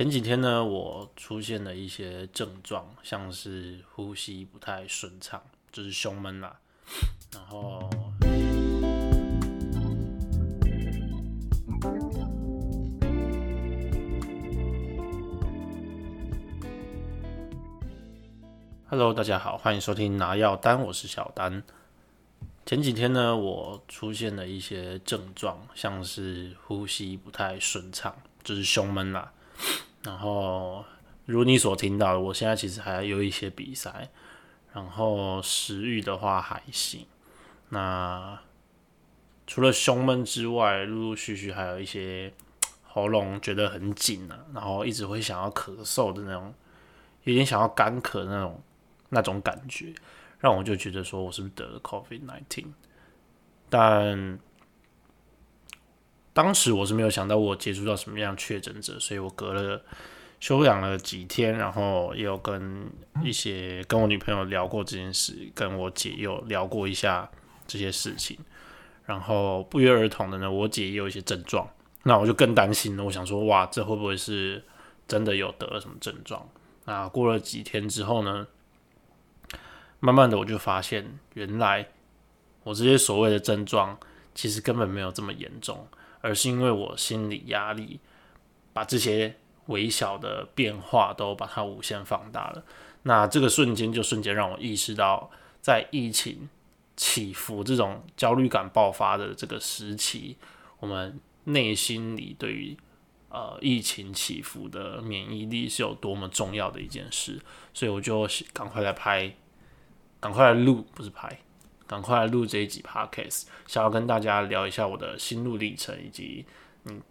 前几天呢，我出现了一些症状，像是呼吸不太顺畅，就是胸闷啦。然后，Hello，大家好，欢迎收听拿药单，我是小丹。前几天呢，我出现了一些症状，像是呼吸不太顺畅，就是胸闷啦。然后，如你所听到的，我现在其实还有一些比赛，然后食欲的话还行。那除了胸闷之外，陆陆续续还有一些喉咙觉得很紧啊，然后一直会想要咳嗽的那种，有点想要干咳那种那种感觉，让我就觉得说我是不是得了 COVID nineteen？但当时我是没有想到我接触到什么样确诊者，所以我隔了休养了几天，然后也有跟一些跟我女朋友聊过这件事，跟我姐又聊过一下这些事情，然后不约而同的呢，我姐也有一些症状，那我就更担心了。我想说，哇，这会不会是真的有得了什么症状？那过了几天之后呢，慢慢的我就发现，原来我这些所谓的症状其实根本没有这么严重。而是因为我心理压力，把这些微小的变化都把它无限放大了。那这个瞬间就瞬间让我意识到，在疫情起伏、这种焦虑感爆发的这个时期，我们内心里对于呃疫情起伏的免疫力是有多么重要的一件事。所以我就赶快来拍，赶快来录，不是拍。赶快录这一集 podcast，想要跟大家聊一下我的心路历程，以及嗯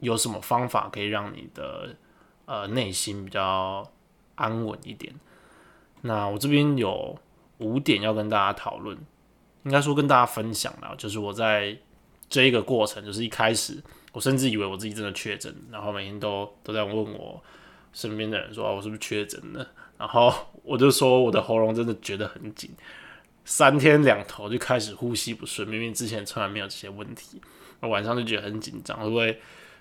有什么方法可以让你的呃内心比较安稳一点。那我这边有五点要跟大家讨论，应该说跟大家分享了，就是我在这一个过程，就是一开始我甚至以为我自己真的确诊，然后每天都都在问我身边的人说我是不是确诊了，然后我就说我的喉咙真的觉得很紧。三天两头就开始呼吸不顺，明明之前从来没有这些问题，我晚上就觉得很紧张，会不会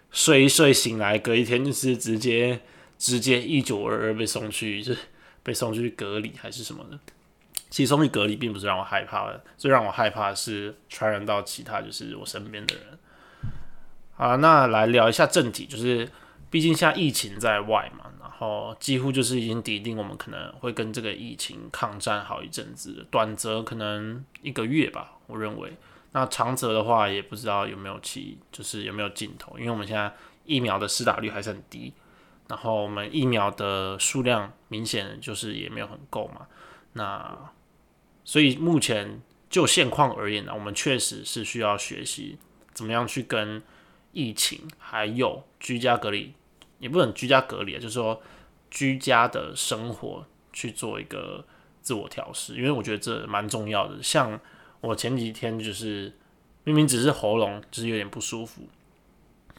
睡一睡醒来，隔一天就是直接直接一九二二被送去，就是被送去隔离还是什么的？其实送去隔离并不是让我害怕的，最让我害怕的是传染到其他就是我身边的人。好，那来聊一下正题，就是毕竟现在疫情在外嘛。哦，几乎就是已经抵定，我们可能会跟这个疫情抗战好一阵子，短则可能一个月吧，我认为。那长则的话，也不知道有没有期，就是有没有尽头，因为我们现在疫苗的施打率还是很低，然后我们疫苗的数量明显就是也没有很够嘛。那所以目前就现况而言呢，我们确实是需要学习怎么样去跟疫情还有居家隔离。也不能居家隔离啊，就是说居家的生活去做一个自我调试，因为我觉得这蛮重要的。像我前几天就是明明只是喉咙就是有点不舒服，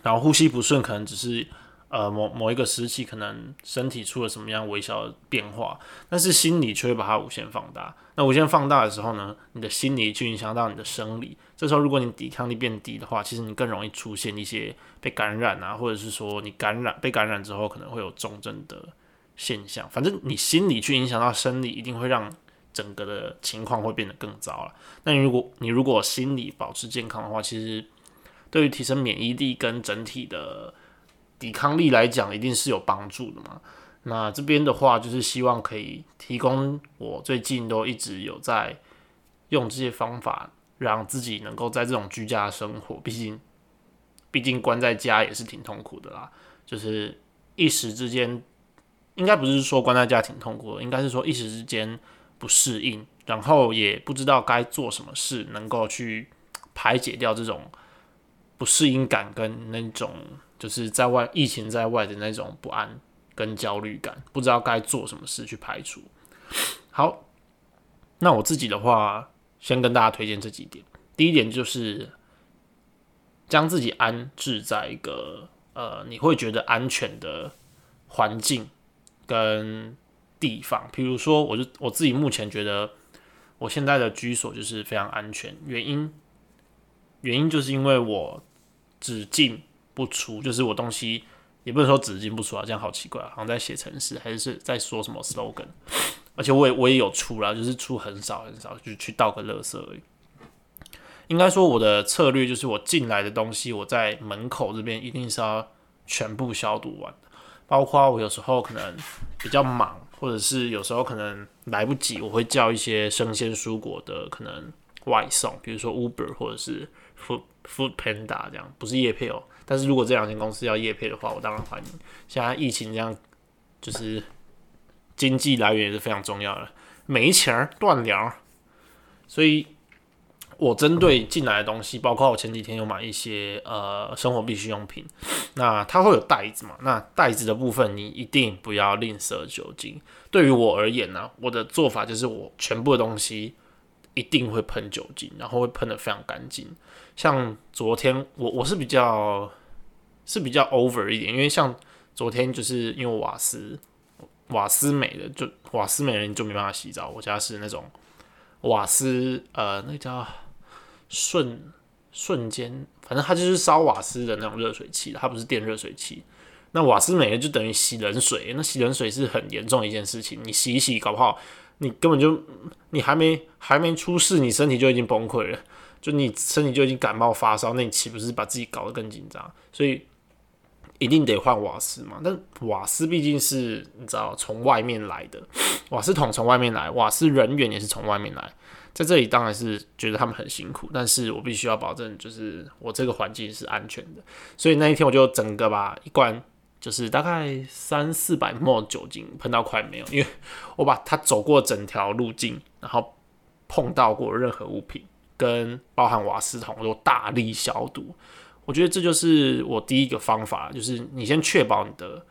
然后呼吸不顺，可能只是。呃，某某一个时期，可能身体出了什么样微小的变化，但是心理却会把它无限放大。那无限放大的时候呢，你的心理就影响到你的生理。这时候，如果你抵抗力变低的话，其实你更容易出现一些被感染啊，或者是说你感染被感染之后可能会有重症的现象。反正你心理去影响到生理，一定会让整个的情况会变得更糟了。那如果你如果心理保持健康的话，其实对于提升免疫力跟整体的。抵抗力来讲，一定是有帮助的嘛。那这边的话，就是希望可以提供我最近都一直有在用这些方法，让自己能够在这种居家生活，毕竟毕竟关在家也是挺痛苦的啦。就是一时之间，应该不是说关在家挺痛苦的，应该是说一时之间不适应，然后也不知道该做什么事，能够去排解掉这种不适应感跟那种。就是在外疫情在外的那种不安跟焦虑感，不知道该做什么事去排除。好，那我自己的话，先跟大家推荐这几点。第一点就是将自己安置在一个呃你会觉得安全的环境跟地方，比如说，我就我自己目前觉得我现在的居所就是非常安全。原因原因就是因为我只进。不出就是我东西也不能说只进不出啊，这样好奇怪，好像在写程式，还是在说什么 slogan。而且我也我也有出啦，就是出很少很少，就去倒个垃圾而已。应该说我的策略就是我进来的东西，我在门口这边一定是要全部消毒完，包括我有时候可能比较忙，或者是有时候可能来不及，我会叫一些生鲜蔬果的可能外送，比如说 Uber 或者是 Food Food Panda 这样，不是叶配哦。但是如果这两间公司要叶配的话，我当然欢迎。现在疫情这样，就是经济来源也是非常重要的，没钱儿断粮，所以。我针对进来的东西，包括我前几天有买一些呃生活必需用品，那它会有袋子嘛？那袋子的部分你一定不要吝啬酒精。对于我而言呢，我的做法就是我全部的东西一定会喷酒精，然后会喷的非常干净。像昨天我我是比较是比较 over 一点，因为像昨天就是因为瓦斯瓦斯没了，就瓦斯没了你就没办法洗澡。我家是那种瓦斯呃那叫。瞬瞬间，反正它就是烧瓦斯的那种热水器，它不是电热水器。那瓦斯没了就等于洗冷水，那洗冷水是很严重一件事情。你洗一洗，搞不好你根本就你还没还没出事，你身体就已经崩溃了，就你身体就已经感冒发烧，那你岂不是把自己搞得更紧张？所以一定得换瓦斯嘛。但瓦斯毕竟是你知道从外面来的，瓦斯桶从外面来，瓦斯人员也是从外面来。在这里当然是觉得他们很辛苦，但是我必须要保证，就是我这个环境是安全的。所以那一天我就整个把一罐，就是大概三四百沫酒精喷到快没有，因为我把它走过整条路径，然后碰到过任何物品，跟包含瓦斯桶，我都大力消毒。我觉得这就是我第一个方法，就是你先确保你的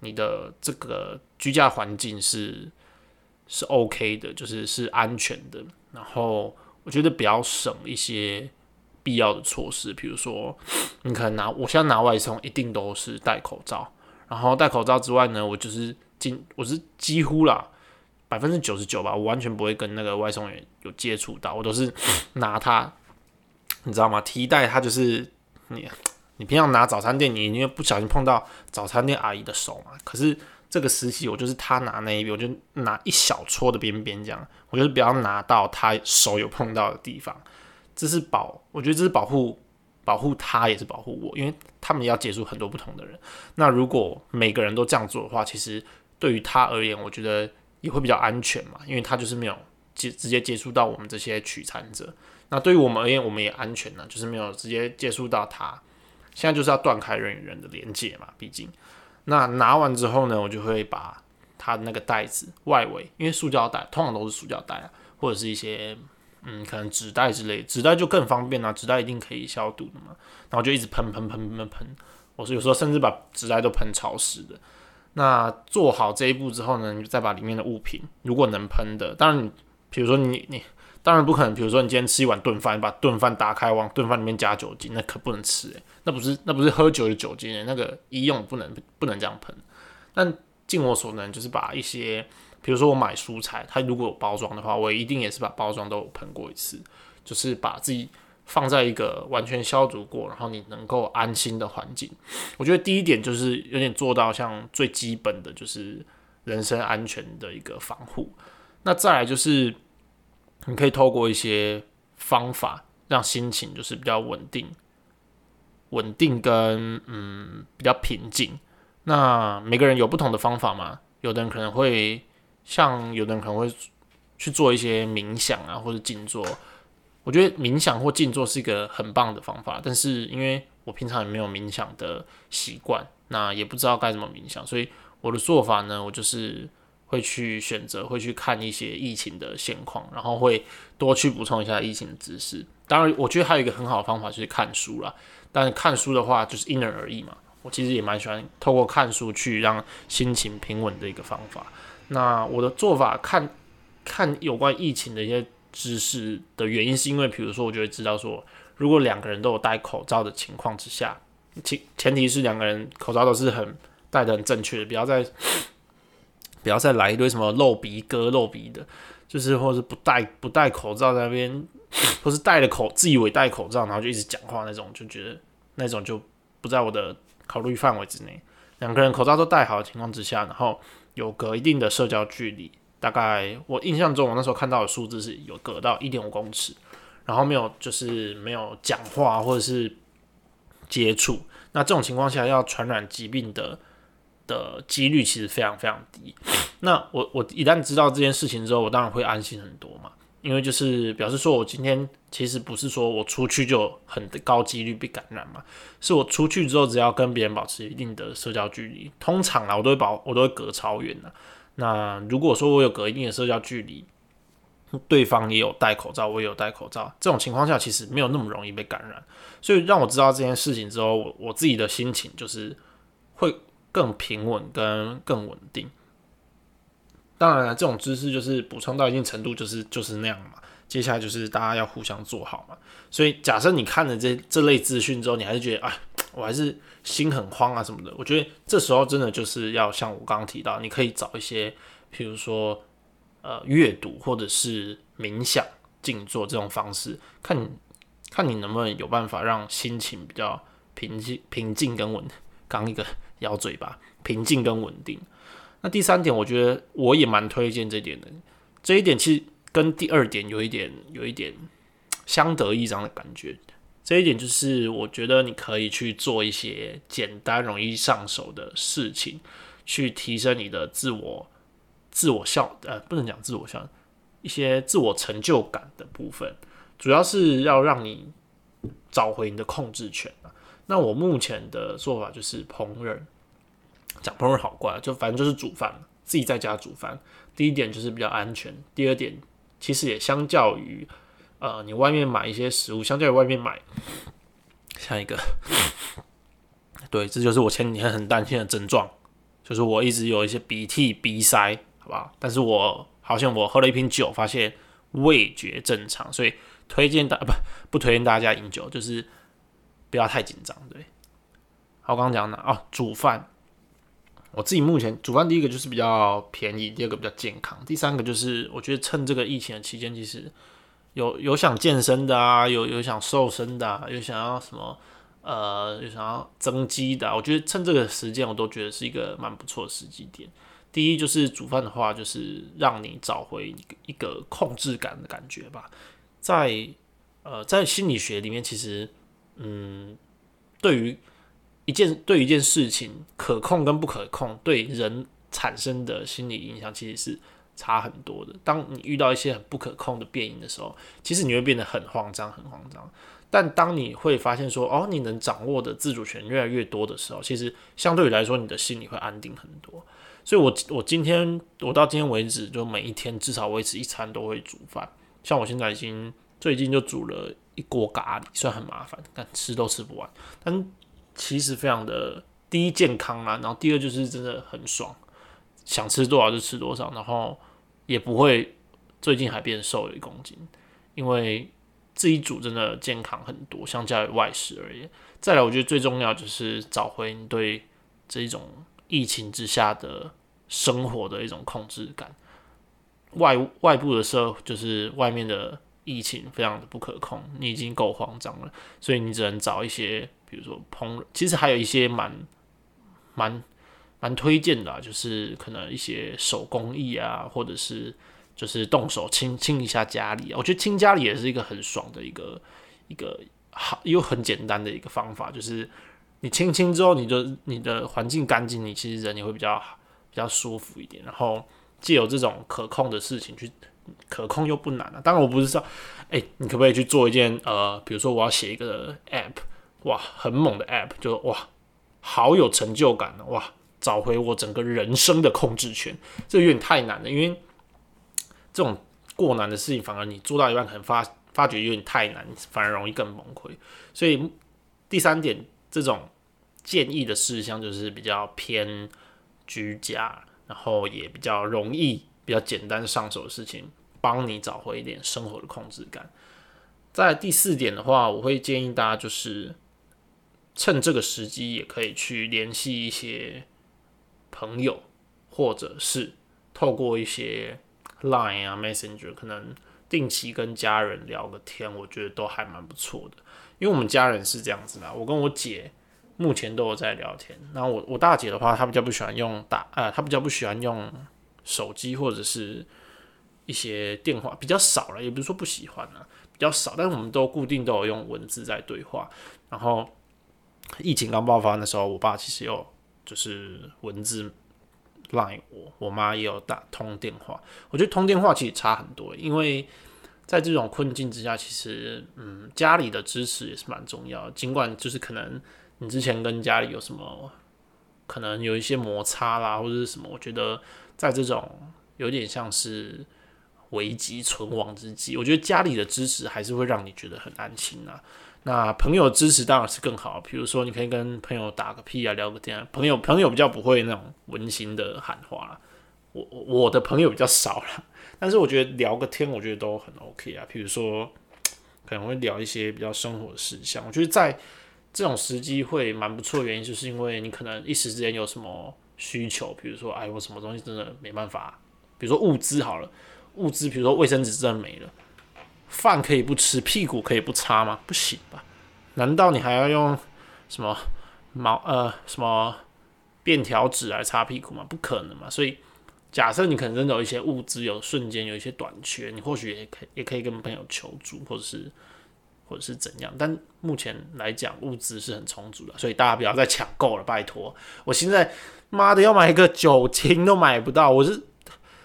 你的这个居家环境是是 OK 的，就是是安全的。然后我觉得比较省一些必要的措施，比如说你可能拿我现在拿外送，一定都是戴口罩。然后戴口罩之外呢，我就是进我是几乎啦百分之九十九吧，我完全不会跟那个外送员有接触到，我都是 拿它，你知道吗？提袋它就是你你平常拿早餐店，你因为不小心碰到早餐店阿姨的手嘛，可是。这个时期，我就是他拿那一边，我就拿一小撮的边边这样，我就是不要拿到他手有碰到的地方，这是保，我觉得这是保护，保护他也是保护我，因为他们要接触很多不同的人。那如果每个人都这样做的话，其实对于他而言，我觉得也会比较安全嘛，因为他就是没有接直接接触到我们这些取餐者。那对于我们而言，我们也安全了，就是没有直接接触到它。现在就是要断开人与人的连接嘛，毕竟。那拿完之后呢，我就会把它的那个袋子外围，因为塑胶袋通常都是塑胶袋啊，或者是一些嗯，可能纸袋之类，纸袋就更方便啦，纸袋一定可以消毒的嘛。然后就一直喷喷喷喷喷，我是有时候甚至把纸袋都喷潮湿的。那做好这一步之后呢，你再把里面的物品，如果能喷的，当然你，比如说你你。当然不可能，比如说你今天吃一碗炖饭，把炖饭打开往炖饭里面加酒精，那可不能吃诶，那不是那不是喝酒的酒精诶，那个医用不能不能这样喷。但尽我所能，就是把一些，比如说我买蔬菜，它如果有包装的话，我一定也是把包装都喷过一次，就是把自己放在一个完全消毒过，然后你能够安心的环境。我觉得第一点就是有点做到像最基本的就是人身安全的一个防护。那再来就是。你可以透过一些方法让心情就是比较稳定、稳定跟嗯比较平静。那每个人有不同的方法嘛？有的人可能会像有的人可能会去做一些冥想啊，或者静坐。我觉得冥想或静坐是一个很棒的方法，但是因为我平常也没有冥想的习惯，那也不知道该怎么冥想，所以我的做法呢，我就是。会去选择，会去看一些疫情的现况，然后会多去补充一下疫情的知识。当然，我觉得还有一个很好的方法就是看书啦。但看书的话，就是因人而异嘛。我其实也蛮喜欢透过看书去让心情平稳的一个方法。那我的做法，看看有关疫情的一些知识的原因，是因为比如说，我就会知道说，如果两个人都有戴口罩的情况之下，前前提是两个人口罩都是很戴的很正确的，不要在。不要再来一堆什么露鼻哥、露鼻的，就是或者不戴不戴口罩在那边，或是戴了口自以为戴口罩，然后就一直讲话那种，就觉得那种就不在我的考虑范围之内。两个人口罩都戴好的情况之下，然后有隔一定的社交距离，大概我印象中我那时候看到的数字是有隔到一点五公尺，然后没有就是没有讲话或者是接触，那这种情况下要传染疾病的的几率其实非常非常低。那我我一旦知道这件事情之后，我当然会安心很多嘛。因为就是表示说，我今天其实不是说我出去就很高几率被感染嘛，是我出去之后，只要跟别人保持一定的社交距离，通常啦，我都会保，我都会隔超远的。那如果说我有隔一定的社交距离，对方也有戴口罩，我也有戴口罩，这种情况下其实没有那么容易被感染。所以让我知道这件事情之后，我我自己的心情就是会更平稳跟更稳定。当然了，这种知识就是补充到一定程度，就是就是那样嘛。接下来就是大家要互相做好嘛。所以假设你看了这这类资讯之后，你还是觉得哎，我还是心很慌啊什么的。我觉得这时候真的就是要像我刚刚提到，你可以找一些，比如说呃阅读或者是冥想、静坐这种方式，看看你能不能有办法让心情比较平静、平静跟稳。刚一个咬嘴巴，平静跟稳定。那第三点，我觉得我也蛮推荐这点的。这一点其实跟第二点有一点有一点相得益彰的感觉。这一点就是，我觉得你可以去做一些简单、容易上手的事情，去提升你的自我、自我效呃，不能讲自我效，一些自我成就感的部分，主要是要让你找回你的控制权那我目前的做法就是烹饪。讲烹饪好怪，就反正就是煮饭，自己在家煮饭。第一点就是比较安全，第二点其实也相较于呃你外面买一些食物，相较于外面买，像一个，对，这就是我前几天很担心的症状，就是我一直有一些鼻涕、鼻塞，好不好？但是我好像我喝了一瓶酒，发现味觉正常，所以推荐大不不推荐大家饮酒，就是不要太紧张，对。好，我刚刚讲的哦，煮饭。我自己目前煮饭，第一个就是比较便宜，第二个比较健康，第三个就是我觉得趁这个疫情的期间，其实有有想健身的啊，有有想瘦身的，有想要什么呃，有想要增肌的，我觉得趁这个时间，我都觉得是一个蛮不错的时机点。第一就是煮饭的话，就是让你找回一个一个控制感的感觉吧。在呃，在心理学里面，其实嗯，对于一件对一件事情可控跟不可控，对人产生的心理影响其实是差很多的。当你遇到一些很不可控的变因的时候，其实你会变得很慌张，很慌张。但当你会发现说，哦，你能掌握的自主权越来越多的时候，其实相对于来说，你的心里会安定很多。所以，我我今天我到今天为止，就每一天至少维持一餐都会煮饭。像我现在已经最近就煮了一锅咖喱，虽然很麻烦，但吃都吃不完。但其实非常的第一健康啦，然后第二就是真的很爽，想吃多少就吃多少，然后也不会最近还变瘦了一公斤，因为自己煮真的健康很多，相较于外食而言。再来，我觉得最重要就是找回你对这一种疫情之下的生活的一种控制感。外外部的社就是外面的疫情非常的不可控，你已经够慌张了，所以你只能找一些。比如说烹，其实还有一些蛮蛮蛮推荐的，就是可能一些手工艺啊，或者是就是动手清清一下家里。我觉得清家里也是一个很爽的一个一个好又很简单的一个方法，就是你清清之后，你就你的环境干净，你其实人也会比较比较舒服一点。然后既有这种可控的事情去可控又不难啊。当然我不是说，哎，你可不可以去做一件呃，比如说我要写一个 app。哇，很猛的 App，就哇，好有成就感的哇，找回我整个人生的控制权，这有点太难了，因为这种过难的事情，反而你做到一半可能发发觉有点太难，反而容易更崩溃。所以第三点，这种建议的事项就是比较偏居家，然后也比较容易、比较简单上手的事情，帮你找回一点生活的控制感。在第四点的话，我会建议大家就是。趁这个时机，也可以去联系一些朋友，或者是透过一些 Line 啊、Messenger，可能定期跟家人聊个天，我觉得都还蛮不错的。因为我们家人是这样子的，我跟我姐目前都有在聊天。然后我我大姐的话，她比较不喜欢用打，呃，她比较不喜欢用手机或者是一些电话，比较少了，也不是说不喜欢啊，比较少。但是我们都固定都有用文字在对话。然后疫情刚爆发的时候，我爸其实有就是文字赖我，我妈也有打通电话。我觉得通电话其实差很多，因为在这种困境之下，其实嗯，家里的支持也是蛮重要的。尽管就是可能你之前跟家里有什么可能有一些摩擦啦，或者是什么，我觉得在这种有点像是危机存亡之际，我觉得家里的支持还是会让你觉得很安心啊。那朋友支持当然是更好，比如说你可以跟朋友打个屁啊，聊个天。朋友朋友比较不会那种温馨的喊话，我我的朋友比较少了。但是我觉得聊个天，我觉得都很 OK 啊。比如说，可能会聊一些比较生活的事项。我觉得在这种时机会蛮不错的原因，就是因为你可能一时之间有什么需求，比如说，哎，我什么东西真的没办法，比如说物资好了，物资，比如说卫生纸真的没了，饭可以不吃，屁股可以不擦吗？不行吧？难道你还要用什么毛呃什么便条纸来擦屁股吗？不可能嘛！所以。假设你可能真的有一些物资有瞬间有一些短缺，你或许也可也可以跟朋友求助，或者是或者是怎样。但目前来讲，物资是很充足的，所以大家不要再抢购了，拜托！我现在妈的要买一个酒精都买不到，我是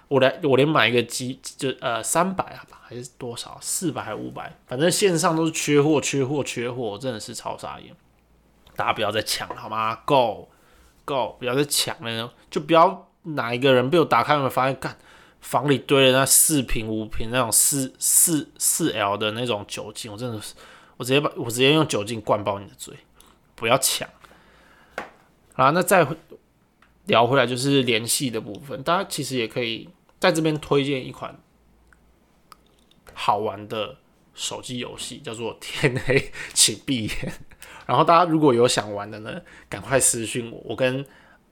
我来我连买一个机就呃三百啊吧，还是多少四百还五百？反正线上都是缺货缺货缺货，真的是超傻眼！大家不要再抢了好吗？Go Go！不要再抢了，就不要。哪一个人被我打开门发现，干房里堆了那四瓶五瓶那种四四四 L 的那种酒精，我真的是，我直接把我直接用酒精灌爆你的嘴，不要抢。好，那再聊回来就是联系的部分，大家其实也可以在这边推荐一款好玩的手机游戏，叫做《天黑请闭眼》。然后大家如果有想玩的呢，赶快私信我，我跟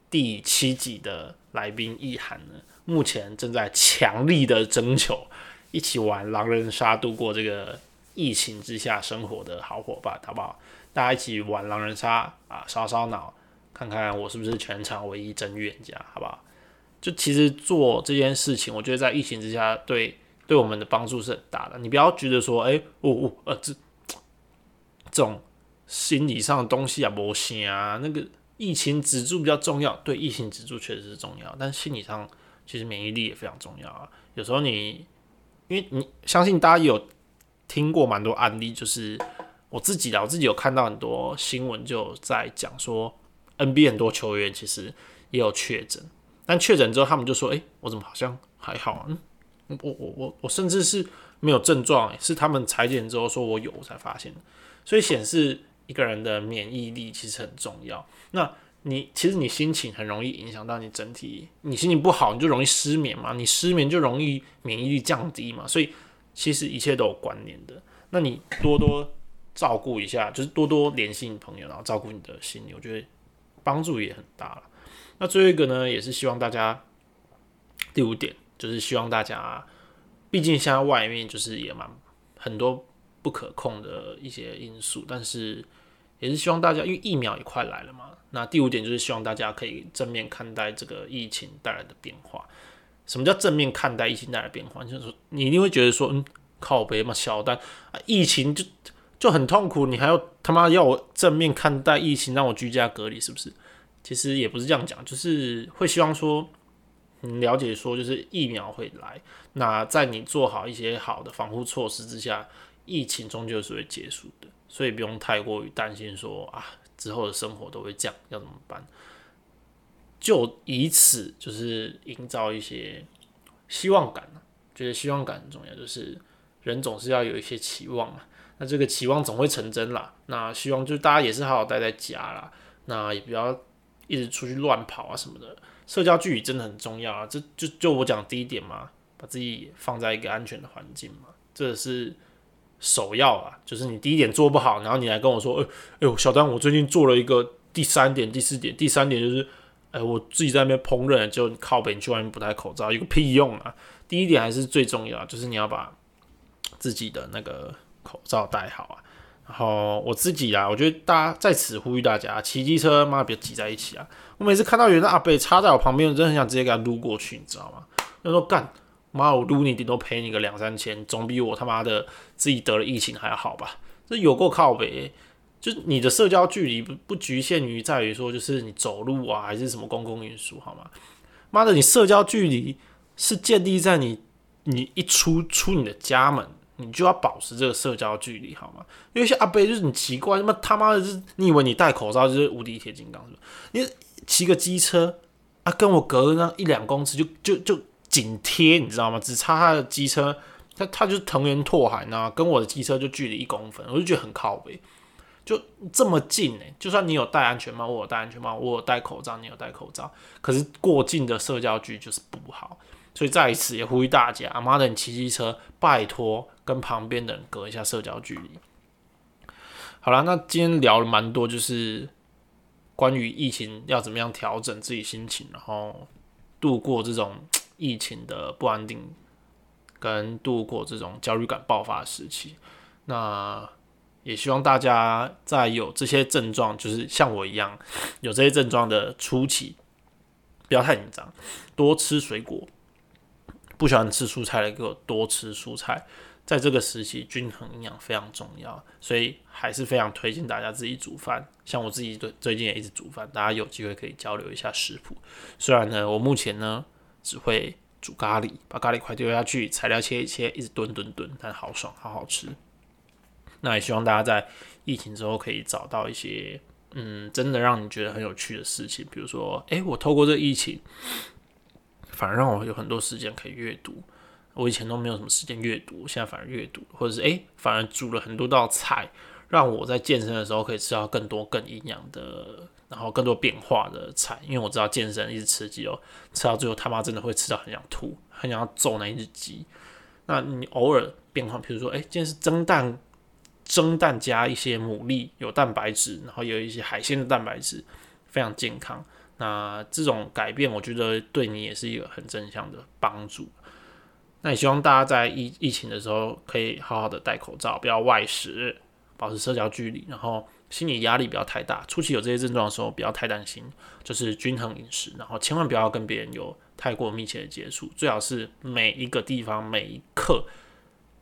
第七集的。来宾意涵呢，目前正在强力的征求一起玩狼人杀度过这个疫情之下生活的好伙伴，好不好？大家一起玩狼人杀啊，烧烧脑，看看我是不是全场唯一真预言家，好不好？就其实做这件事情，我觉得在疫情之下，对对我们的帮助是很大的。你不要觉得说，哎，哦哦，呃，这这种心理上的东西啊，不行啊，那个。疫情止住比较重要，对，疫情止住确实是重要，但心理上其实免疫力也非常重要啊。有时候你，因为你相信大家有听过蛮多案例，就是我自己的，我自己有看到很多新闻就在讲说，NBA 很多球员其实也有确诊，但确诊之后他们就说，哎，我怎么好像还好？嗯，我我我我甚至是没有症状，是他们裁剪之后说我有才发现，所以显示。一个人的免疫力其实很重要。那你其实你心情很容易影响到你整体，你心情不好，你就容易失眠嘛。你失眠就容易免疫力降低嘛。所以其实一切都有关联的。那你多多照顾一下，就是多多联系你朋友，然后照顾你的心理，我觉得帮助也很大了。那最后一个呢，也是希望大家第五点，就是希望大家，毕竟现在外面就是也蛮很多。不可控的一些因素，但是也是希望大家，因为疫苗也快来了嘛。那第五点就是希望大家可以正面看待这个疫情带来的变化。什么叫正面看待疫情带来的变化？就是说，你一定会觉得说，嗯，靠北嘛，小单啊，疫情就就很痛苦，你还要他妈要我正面看待疫情，让我居家隔离，是不是？其实也不是这样讲，就是会希望说，嗯了解说，就是疫苗会来，那在你做好一些好的防护措施之下。疫情终究是会结束的，所以不用太过于担心说啊之后的生活都会这样，要怎么办？就以此就是营造一些希望感觉得希望感很重要，就是人总是要有一些期望嘛。那这个期望总会成真啦。那希望就大家也是好好待在家啦，那也不要一直出去乱跑啊什么的。社交距离真的很重要啊，这就就我讲第一点嘛，把自己放在一个安全的环境嘛，这是。首要啊，就是你第一点做不好，然后你来跟我说，哎，哎呦，小丹，我最近做了一个第三点、第四点，第三点就是，哎，我自己在那边烹饪，就靠北，你去外面不戴口罩，有个屁用啊！第一点还是最重要，就是你要把自己的那个口罩戴好啊。然后我自己啊，我觉得大家在此呼吁大家，骑机车妈别挤在一起啊！我每次看到有人阿贝插在我旁边，我真的很想直接给他撸过去，你知道吗？他说干妈，我撸你顶多赔你个两三千，总比我他妈的自己得了疫情还好吧？这有够靠北，就你的社交距离不不局限于在于说就是你走路啊，还是什么公共运输好吗？妈的，你社交距离是建立在你你一出出你的家门。你就要保持这个社交距离，好吗？因为像阿贝就是很奇怪，他妈他妈的，是你以为你戴口罩就是无敌铁金刚是吧？你骑个机车啊，跟我隔那一两公尺就就就紧贴，你知道吗？只差他的机车，他他就是藤原拓海呢，跟我的机车就距离一公分，我就觉得很靠背，就这么近哎！就算你有戴安全帽，我有戴安全帽，我有戴口罩，你有戴口罩，可是过近的社交距就是不好。所以在一次也呼吁大家，阿妈的，你骑机车，拜托跟旁边的人隔一下社交距离。好了，那今天聊了蛮多，就是关于疫情要怎么样调整自己心情，然后度过这种疫情的不安定，跟度过这种焦虑感爆发时期。那也希望大家在有这些症状，就是像我一样有这些症状的初期，不要太紧张，多吃水果。不喜欢吃蔬菜的，给我多吃蔬菜。在这个时期，均衡营养非常重要，所以还是非常推荐大家自己煮饭。像我自己最最近也一直煮饭，大家有机会可以交流一下食谱。虽然呢，我目前呢只会煮咖喱，把咖喱块丢下去，材料切一切，一直炖炖炖，但好爽，好好吃。那也希望大家在疫情之后可以找到一些嗯，真的让你觉得很有趣的事情，比如说，诶，我透过这疫情。反而让我有很多时间可以阅读，我以前都没有什么时间阅读，现在反而阅读，或者是诶，反而煮了很多道菜，让我在健身的时候可以吃到更多更营养的，然后更多变化的菜。因为我知道健身一直吃鸡肉，吃到最后他妈真的会吃到很想吐，很想要揍那一只鸡。那你偶尔变化，比如说诶，今天是蒸蛋，蒸蛋加一些牡蛎，有蛋白质，然后有一些海鲜的蛋白质，非常健康。那这种改变，我觉得对你也是一个很正向的帮助。那也希望大家在疫疫情的时候，可以好好的戴口罩，不要外食，保持社交距离，然后心理压力不要太大。初期有这些症状的时候，不要太担心，就是均衡饮食，然后千万不要跟别人有太过密切的接触，最好是每一个地方每一刻，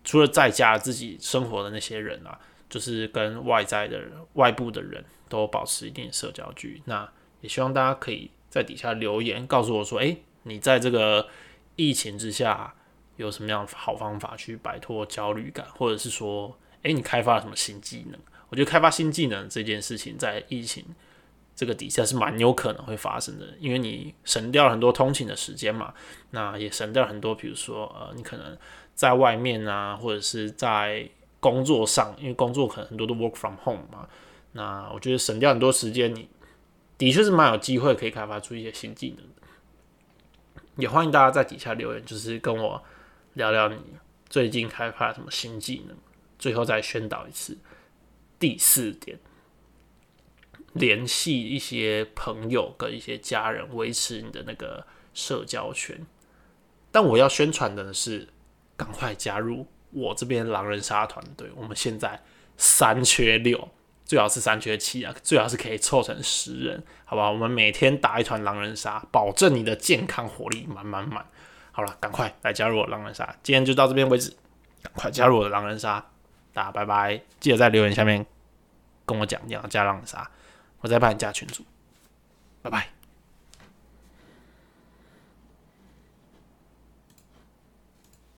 除了在家自己生活的那些人啊，就是跟外在的外部的人都保持一定社交距离。那也希望大家可以在底下留言，告诉我说：“诶，你在这个疫情之下有什么样好方法去摆脱焦虑感，或者是说，诶，你开发了什么新技能？”我觉得开发新技能这件事情在疫情这个底下是蛮有可能会发生的，因为你省掉了很多通勤的时间嘛，那也省掉很多，比如说呃，你可能在外面啊，或者是在工作上，因为工作可能很多都 work from home 嘛，那我觉得省掉很多时间，你。的确是蛮有机会可以开发出一些新技能的，也欢迎大家在底下留言，就是跟我聊聊你最近开发什么新技能。最后再宣导一次，第四点，联系一些朋友跟一些家人，维持你的那个社交圈。但我要宣传的是，赶快加入我这边狼人杀团队，我们现在三缺六。最好是三缺七啊，最好是可以凑成十人，好吧？我们每天打一团狼人杀，保证你的健康活力满满满。好了，赶快来加入我狼人杀，今天就到这边为止，赶快加入我的狼人杀，大家拜拜！记得在留言下面跟我讲你要加狼人杀，我再帮你加群主，拜拜。